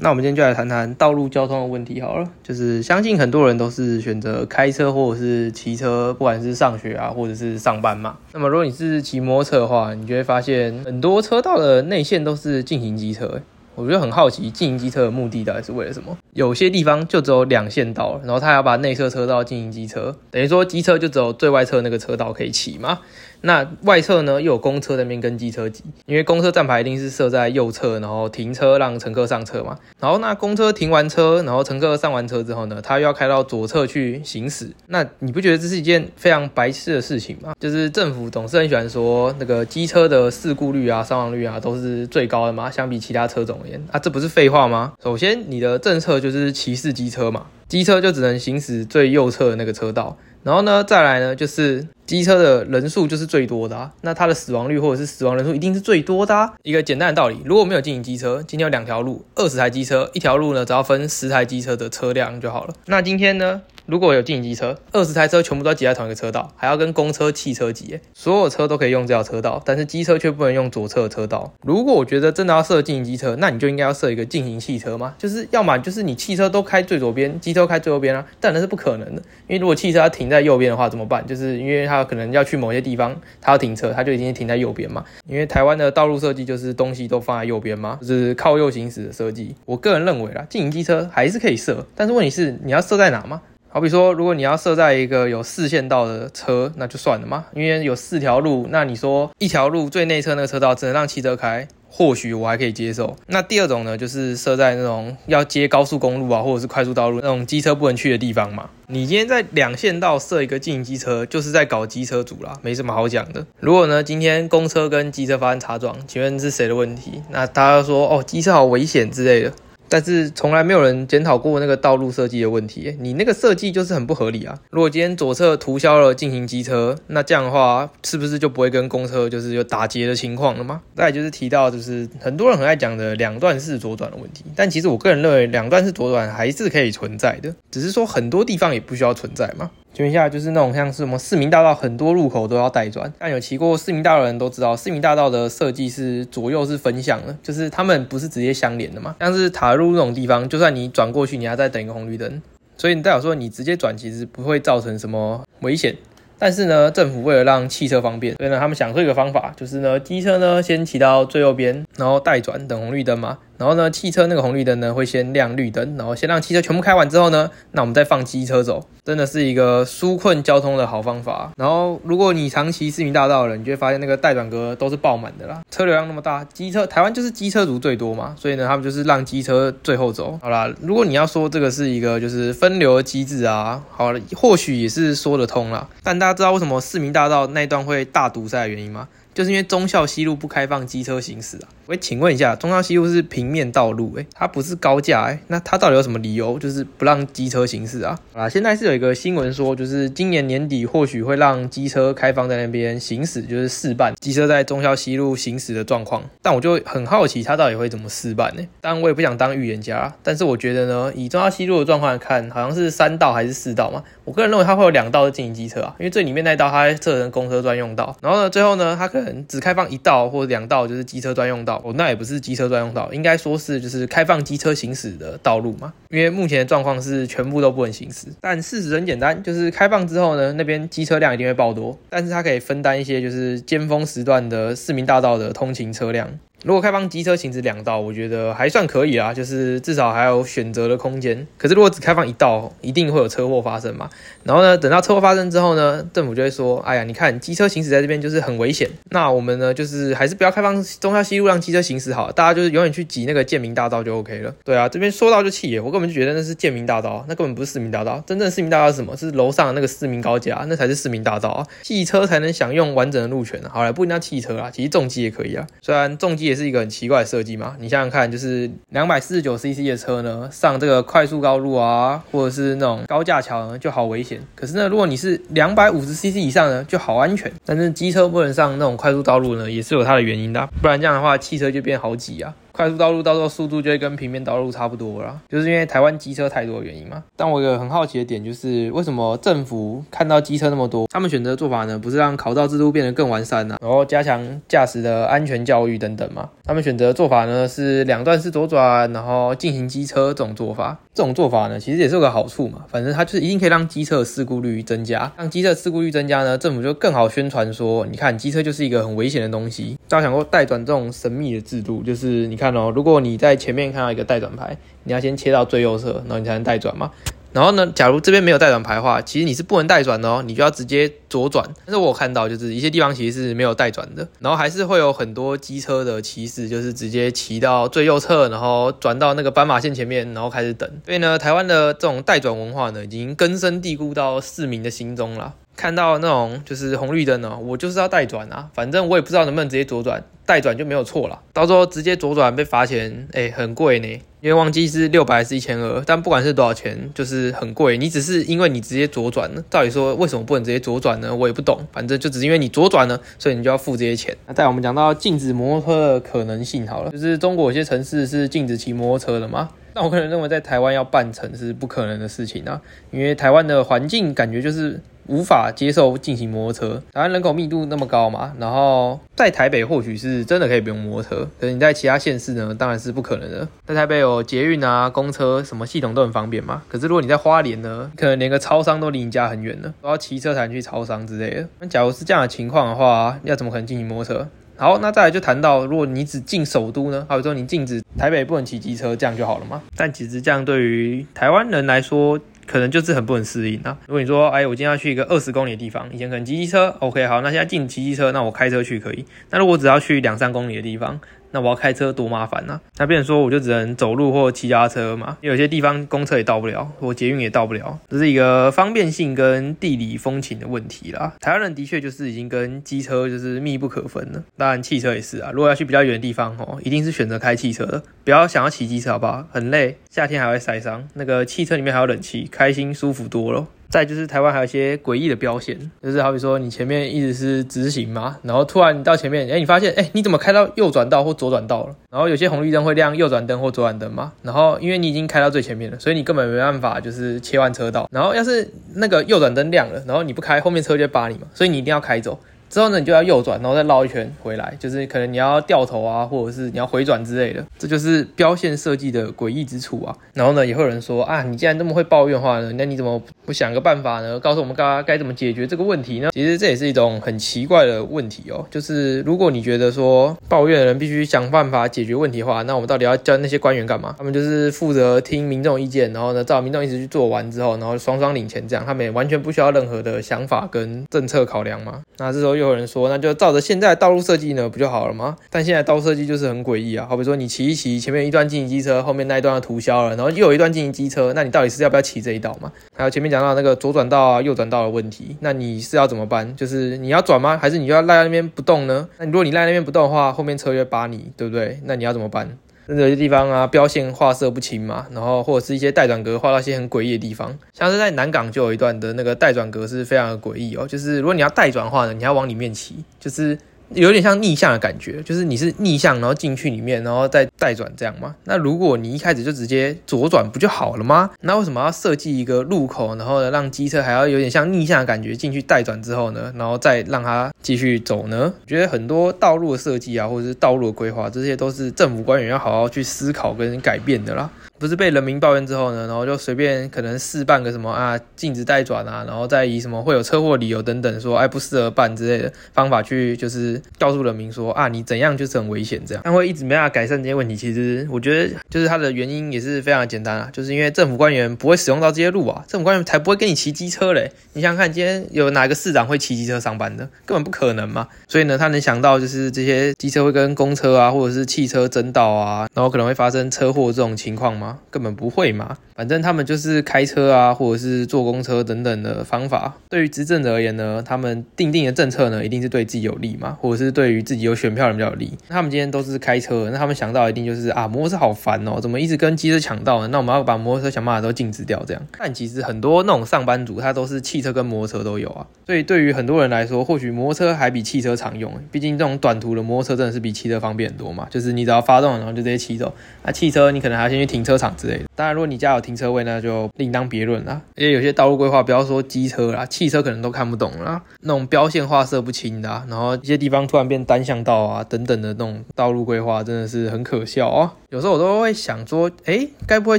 那我们今天就来谈谈道路交通的问题好了。就是相信很多人都是选择开车或者是骑车，不管是上学啊，或者是上班嘛。那么如果你是骑摩托车的话，你就会发现很多车道的内线都是进行机车。我觉得很好奇，进行机车的目的到底是为了什么？有些地方就只有两线道，然后他要把内侧车道进行机车，等于说机车就只有最外侧那个车道可以骑嘛。那外侧呢，又有公车那边跟机车挤，因为公车站牌一定是设在右侧，然后停车让乘客上车嘛。然后那公车停完车，然后乘客上完车之后呢，他又要开到左侧去行驶。那你不觉得这是一件非常白痴的事情吗？就是政府总是很喜欢说那个机车的事故率啊、伤亡率啊都是最高的嘛，相比其他车种而言啊，这不是废话吗？首先，你的政策就是歧视机车嘛，机车就只能行驶最右侧的那个车道。然后呢，再来呢，就是机车的人数就是最多的啊，那它的死亡率或者是死亡人数一定是最多的啊。一个简单的道理，如果没有进行机车，今天有两条路，二十台机车，一条路呢只要分十台机车的车辆就好了。那今天呢？如果有进行机车，二十台车全部都挤在同一个车道，还要跟公车、汽车挤，所有车都可以用这条车道，但是机车却不能用左侧车道。如果我觉得真的要设进行机车，那你就应该要设一个进行汽车嘛，就是要么就是你汽车都开最左边，机车开最右边啊，但那是不可能的，因为如果汽车它停在右边的话怎么办？就是因为它可能要去某些地方，他要停车，他就已经停在右边嘛。因为台湾的道路设计就是东西都放在右边嘛，就是靠右行驶的设计。我个人认为啦，进行机车还是可以设，但是问题是你要设在哪吗？好比说，如果你要设在一个有四线道的车，那就算了嘛，因为有四条路，那你说一条路最内侧那个车道只能让汽车开，或许我还可以接受。那第二种呢，就是设在那种要接高速公路啊，或者是快速道路那种机车不能去的地方嘛。你今天在两线道设一个进机车，就是在搞机车组啦，没什么好讲的。如果呢，今天公车跟机车发生擦撞，请问是谁的问题？那大家说哦，机车好危险之类的。但是从来没有人检讨过那个道路设计的问题，你那个设计就是很不合理啊！如果今天左侧涂销了进行机车，那这样的话是不是就不会跟公车就是有打结的情况了吗？再就是提到就是很多人很爱讲的两段式左转的问题，但其实我个人认为两段式左转还是可以存在的，只是说很多地方也不需要存在嘛。请问一下，就是那种像是什么市民大道，很多路口都要带转。但有骑过市民大道的人都知道，市民大道的设计是左右是分向的，就是他们不是直接相连的嘛。像是塔路那种地方，就算你转过去，你还在等一个红绿灯，所以你代表说你直接转其实不会造成什么危险。但是呢，政府为了让汽车方便，所以呢，他们想出一个方法，就是呢，机车呢先骑到最右边，然后待转等红绿灯嘛。然后呢，汽车那个红绿灯呢会先亮绿灯，然后先让汽车全部开完之后呢，那我们再放机车走，真的是一个纾困交通的好方法。然后如果你长骑市民大道的人，你就会发现那个待转格都是爆满的啦，车流量那么大，机车台湾就是机车族最多嘛，所以呢，他们就是让机车最后走。好啦，如果你要说这个是一个就是分流机制啊，好了，或许也是说得通啦。但大大家知道为什么市民大道那一段会大堵塞的原因吗？就是因为忠孝西路不开放机车行驶啊。喂，请问一下，忠孝西路是平面道路，哎，它不是高架，哎，那它到底有什么理由，就是不让机车行驶啊？啊，现在是有一个新闻说，就是今年年底或许会让机车开放在那边行驶，就是试办机车在忠孝西路行驶的状况。但我就很好奇，它到底会怎么试办呢？当然，我也不想当预言家，但是我觉得呢，以忠孝西路的状况来看，好像是三道还是四道嘛？我个人认为它会有两道是进行机车啊，因为最里面那道它设成公车专用道，然后呢，最后呢，它可。只开放一道或者两道，就是机车专用道。哦，那也不是机车专用道，应该说是就是开放机车行驶的道路嘛。因为目前的状况是全部都不能行驶。但事实很简单，就是开放之后呢，那边机车量一定会爆多，但是它可以分担一些就是尖峰时段的市民大道的通勤车辆。如果开放机车行驶两道，我觉得还算可以啦，就是至少还有选择的空间。可是如果只开放一道，一定会有车祸发生嘛。然后呢，等到车祸发生之后呢，政府就会说：“哎呀，你看机车行驶在这边就是很危险。那我们呢，就是还是不要开放中消西路让机车行驶好，大家就是永远去挤那个建民大道就 OK 了。”对啊，这边说到就气耶，我根本就觉得那是建民大道，那根本不是市民大道。真正市民大道是什么？是楼上那个市民高架，那才是市民大道啊。汽车才能享用完整的路权。好了，不一定要汽车啊，其实重机也可以啊。虽然重机也是一个很奇怪的。设计嘛，你想想看，就是两百四十九 CC 的车呢，上这个快速高路啊，或者是那种高架桥呢，就好危险。可是呢，如果你是两百五十 CC 以上呢，就好安全。但是机车不能上那种快速道路呢，也是有它的原因的，不然这样的话，汽车就变好挤啊。快速道路到时候速度就会跟平面道路差不多了，就是因为台湾机车太多的原因嘛。但我有个很好奇的点就是，为什么政府看到机车那么多，他们选择的做法呢？不是让考照制度变得更完善啊？然后加强驾驶的安全教育等等嘛？他们选择做法呢是两段式左转，然后进行机车这种做法。这种做法呢，其实也是有个好处嘛，反正它就是一定可以让机车的事故率增加，让机车事故率增加呢，政府就更好宣传说，你看机车就是一个很危险的东西。大家想过带转这种神秘的制度，就是你看哦，如果你在前面看到一个带转牌，你要先切到最右侧，然后你才能带转嘛。然后呢，假如这边没有带转牌的话，其实你是不能带转的哦，你就要直接左转。但是我看到就是一些地方其实是没有带转的，然后还是会有很多机车的骑士就是直接骑到最右侧，然后转到那个斑马线前面，然后开始等。所以呢，台湾的这种待转文化呢，已经根深蒂固到市民的心中了。看到那种就是红绿灯呢，我就是要带转啊，反正我也不知道能不能直接左转，带转就没有错了。到时候直接左转被罚钱，哎，很贵呢，因为忘记是六百还是一千二，但不管是多少钱，就是很贵。你只是因为你直接左转呢，到底说为什么不能直接左转呢？我也不懂，反正就只是因为你左转呢，所以你就要付这些钱。那在我们讲到禁止摩托车的可能性好了，就是中国有些城市是禁止骑摩托车的嘛。那我个人认为在台湾要办成是不可能的事情啊，因为台湾的环境感觉就是。无法接受进行摩托车，台湾人口密度那么高嘛，然后在台北或许是真的可以不用摩托车，可是你在其他县市呢，当然是不可能的。在台北有捷运啊、公车什么系统都很方便嘛，可是如果你在花莲呢，可能连个超商都离你家很远了，都要骑车才能去超商之类的。那假如是这样的情况的话，要怎么可能进行摩托车？好，那再来就谈到，如果你只进首都呢，还有说你禁止台北不能骑机车，这样就好了吗？但其实这样对于台湾人来说，可能就是很不能适应啊。如果你说，哎，我今天要去一个二十公里的地方，以前可能骑机车，OK，好，那现在进骑机车，那我开车去可以。那如果只要去两三公里的地方，那我要开车多麻烦呐！那变成说我就只能走路或骑家车嘛，有些地方公车也到不了，或捷运也到不了，这是一个方便性跟地理风情的问题啦。台湾人的确就是已经跟机车就是密不可分了，当然汽车也是啊。如果要去比较远的地方哦，一定是选择开汽车的，不要想要骑机车好不好？很累，夏天还会晒伤。那个汽车里面还有冷气，开心舒服多了。再就是台湾还有一些诡异的标线，就是好比说你前面一直是直行嘛，然后突然到前面，哎，你发现，哎，你怎么开到右转道或左转道了？然后有些红绿灯会亮右转灯或左转灯嘛，然后因为你已经开到最前面了，所以你根本没办法就是切换车道。然后要是那个右转灯亮了，然后你不开，后面车就扒你嘛，所以你一定要开走。之后呢，你就要右转，然后再绕一圈回来，就是可能你要掉头啊，或者是你要回转之类的，这就是标线设计的诡异之处啊。然后呢，也会有人说啊，你既然这么会抱怨的话呢，那你怎么不想个办法呢？告诉我们大家该怎么解决这个问题呢？其实这也是一种很奇怪的问题哦。就是如果你觉得说抱怨的人必须想办法解决问题的话，那我们到底要叫那些官员干嘛？他们就是负责听民众意见，然后呢，照民众意思去做完之后，然后双双领钱，这样他们也完全不需要任何的想法跟政策考量嘛。那这时候又有人说，那就照着现在道路设计呢，不就好了吗？但现在道路设计就是很诡异啊，好比说你骑一骑，前面一段进行机车，后面那一段要涂消了，然后又有一段进行机车，那你到底是要不要骑这一道嘛？还有前面讲到那个左转道啊、右转道的问题，那你是要怎么办？就是你要转吗？还是你就要赖在那边不动呢？那如果你赖那边不动的话，后面车会扒你，对不对？那你要怎么办？那有些地方啊，标线画色不清嘛，然后或者是一些带转格画到些很诡异的地方，像是在南港就有一段的那个带转格是非常的诡异哦，就是如果你要带转的话呢，你要往里面骑，就是。有点像逆向的感觉，就是你是逆向，然后进去里面，然后再带转这样吗？那如果你一开始就直接左转不就好了吗？那为什么要设计一个路口，然后呢让机车还要有点像逆向的感觉进去带转之后呢，然后再让它继续走呢？我觉得很多道路的设计啊，或者是道路的规划，这些都是政府官员要好好去思考跟改变的啦。不是被人民抱怨之后呢，然后就随便可能试办个什么啊，禁止带转啊，然后再以什么会有车祸理由等等说，哎不适合办之类的方法去，就是告诉人民说啊，你怎样就是很危险这样，但会一直没办法改善这些问题。你其实我觉得就是它的原因也是非常简单啊，就是因为政府官员不会使用到这些路啊，政府官员才不会跟你骑机车嘞。你想想看，今天有哪个市长会骑机车上班的？根本不可能嘛。所以呢，他能想到就是这些机车会跟公车啊，或者是汽车争道啊，然后可能会发生车祸这种情况吗？根本不会嘛，反正他们就是开车啊，或者是坐公车等等的方法。对于执政者而言呢，他们定定的政策呢，一定是对自己有利嘛，或者是对于自己有选票人比较有利。他们今天都是开车，那他们想到一定。就是啊，摩托车好烦哦，怎么一直跟机车抢道呢？那我们要把摩托车想办法都禁止掉，这样。但其实很多那种上班族，他都是汽车跟摩托车都有啊。所以对于很多人来说，或许摩托车还比汽车常用，毕竟这种短途的摩托车真的是比汽车方便很多嘛。就是你只要发动，然后就直接骑走。那汽车你可能还要先去停车场之类的。当然，如果你家有停车位，那就另当别论啦。因为有些道路规划，不要说机车啦，汽车可能都看不懂啦。那种标线画色不清的，然后一些地方突然变单向道啊等等的那种道路规划，真的是很可笑哦。有时候我都会想说，哎，该不会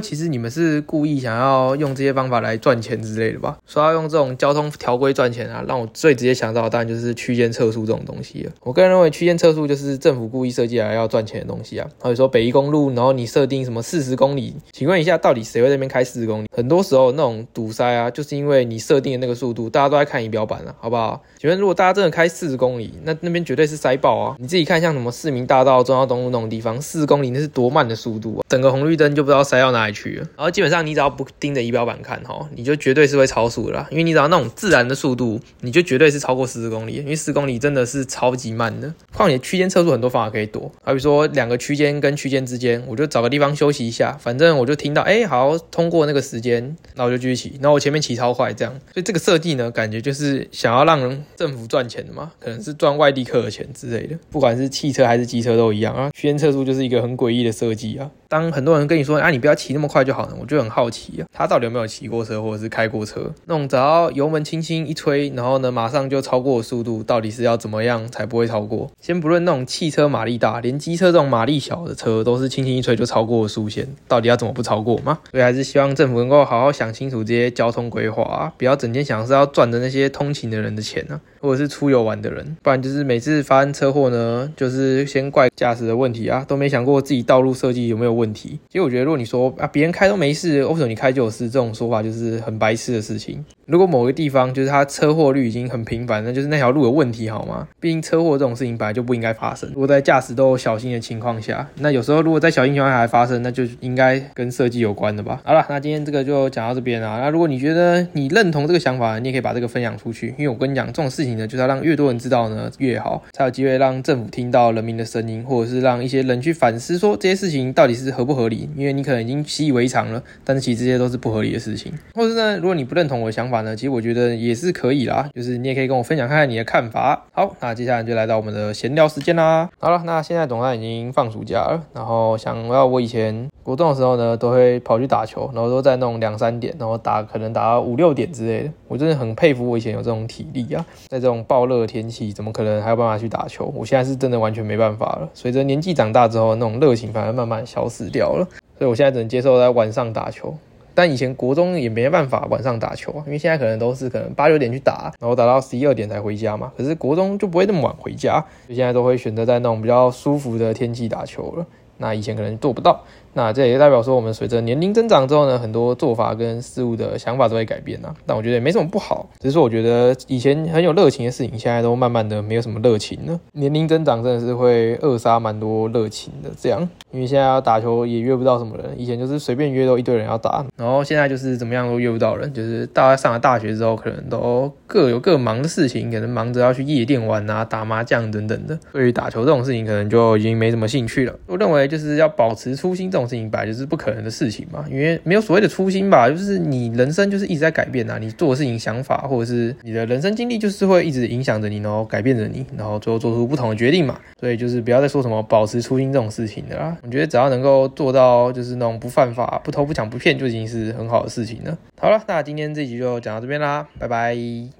其实你们是故意想要用这些方法来赚钱之类的吧？说要用这种交通条规赚钱啊，让我最直接想到的当然就是区间测速这种东西了。我个人认为区间测速就是政府故意设计来要赚钱的东西啊。或者说北宜公路，然后你设定什么四十公里，请问一下，到底谁会在边开四十公里？很多时候那种堵塞啊，就是因为你设定的那个速度，大家都在看仪表板了，好不好？请问如果大家真的开四十公里，那那边绝对是塞爆啊！你自己看，像什么市民大道、中央东路那种地方，四十公里那是多慢的速度啊！整个红绿灯就不知道塞到哪里去了。然后基本上你只要不盯着仪表板看哈，你就绝对是会超速的啦。因为你只要那种自然的速度，你就绝对是超过四十公里。因为四公里真的是超级慢的。况且区间测速很多方法可以躲，好比说两个区间跟区间之间，我就找个地方休息一下，反正我就听到哎好通过那个时间，那我就继续骑。那我前面骑超快这样，所以这个设计呢，感觉就是想要让政府赚钱的嘛，可能是赚外地客的钱之类的。不管是汽车还是机车都一样啊。区间测速就是一个很诡异的设计啊。当很多人跟你说啊，你不要骑那么快就好了，我就很好奇啊，他到底有没有骑过车或者是开过车？那种只要油门轻轻一吹，然后呢马上就超过速度，到底是要怎么样才不会超过？先不论那种汽车马力大，连机车这种马力小的车都是轻轻一吹就超过速线，到底要怎么不超过吗？所以还是希望政府能够好好想清楚这些交通规划啊，不要整天想是要赚的那些通勤的人的钱呢，或者是出游玩的人，不然就是每次发生车祸呢，就是先怪驾驶的问题啊，都没想过自己道路设计有没有。问题，其实我觉得，如果你说啊，别人开都没事，为什么你开就有事？这种说法就是很白痴的事情。如果某个地方就是它车祸率已经很频繁，那就是那条路有问题，好吗？毕竟车祸这种事情本来就不应该发生。如果在驾驶都小心的情况下，那有时候如果在小心情况下还发生，那就应该跟设计有关的吧。好了，那今天这个就讲到这边啊。那如果你觉得你认同这个想法，你也可以把这个分享出去。因为我跟你讲，这种事情呢，就是要让越多人知道呢越好，才有机会让政府听到人民的声音，或者是让一些人去反思说这些事情到底是合不合理。因为你可能已经习以为常了，但是其实这些都是不合理的事情。或是呢，如果你不认同我的想法呢，其实我觉得。也是可以啦，就是你也可以跟我分享看看你的看法。好，那接下来就来到我们的闲聊时间啦。好了，那现在总算已经放暑假了，然后想要我以前国中的时候呢，都会跑去打球，然后都在那种两三点，然后打可能打到五六点之类的。我真的很佩服我以前有这种体力啊，在这种暴热天气，怎么可能还有办法去打球？我现在是真的完全没办法了。随着年纪长大之后，那种热情反而慢慢消失掉了，所以我现在只能接受在晚上打球。但以前国中也没办法晚上打球啊，因为现在可能都是可能八九点去打，然后打到十一二点才回家嘛。可是国中就不会那么晚回家，所以现在都会选择在那种比较舒服的天气打球了。那以前可能做不到。那这也代表说，我们随着年龄增长之后呢，很多做法跟事物的想法都会改变啊。但我觉得也没什么不好，只是说我觉得以前很有热情的事情，现在都慢慢的没有什么热情了。年龄增长真的是会扼杀蛮多热情的。这样，因为现在要打球也约不到什么人，以前就是随便约都一堆人要打，然后现在就是怎么样都约不到人，就是大家上了大学之后，可能都各有各忙的事情，可能忙着要去夜店玩啊、打麻将等等的，对于打球这种事情，可能就已经没什么兴趣了。我认为就是要保持初心这种事情，本来就是不。可能的事情嘛，因为没有所谓的初心吧，就是你人生就是一直在改变啊，你做的事情、想法或者是你的人生经历，就是会一直影响着你，然后改变着你，然后最后做出不同的决定嘛。所以就是不要再说什么保持初心这种事情的啦。我觉得只要能够做到就是那种不犯法、不偷不抢不骗，就已经是很好的事情了。好了，那今天这集就讲到这边啦，拜拜。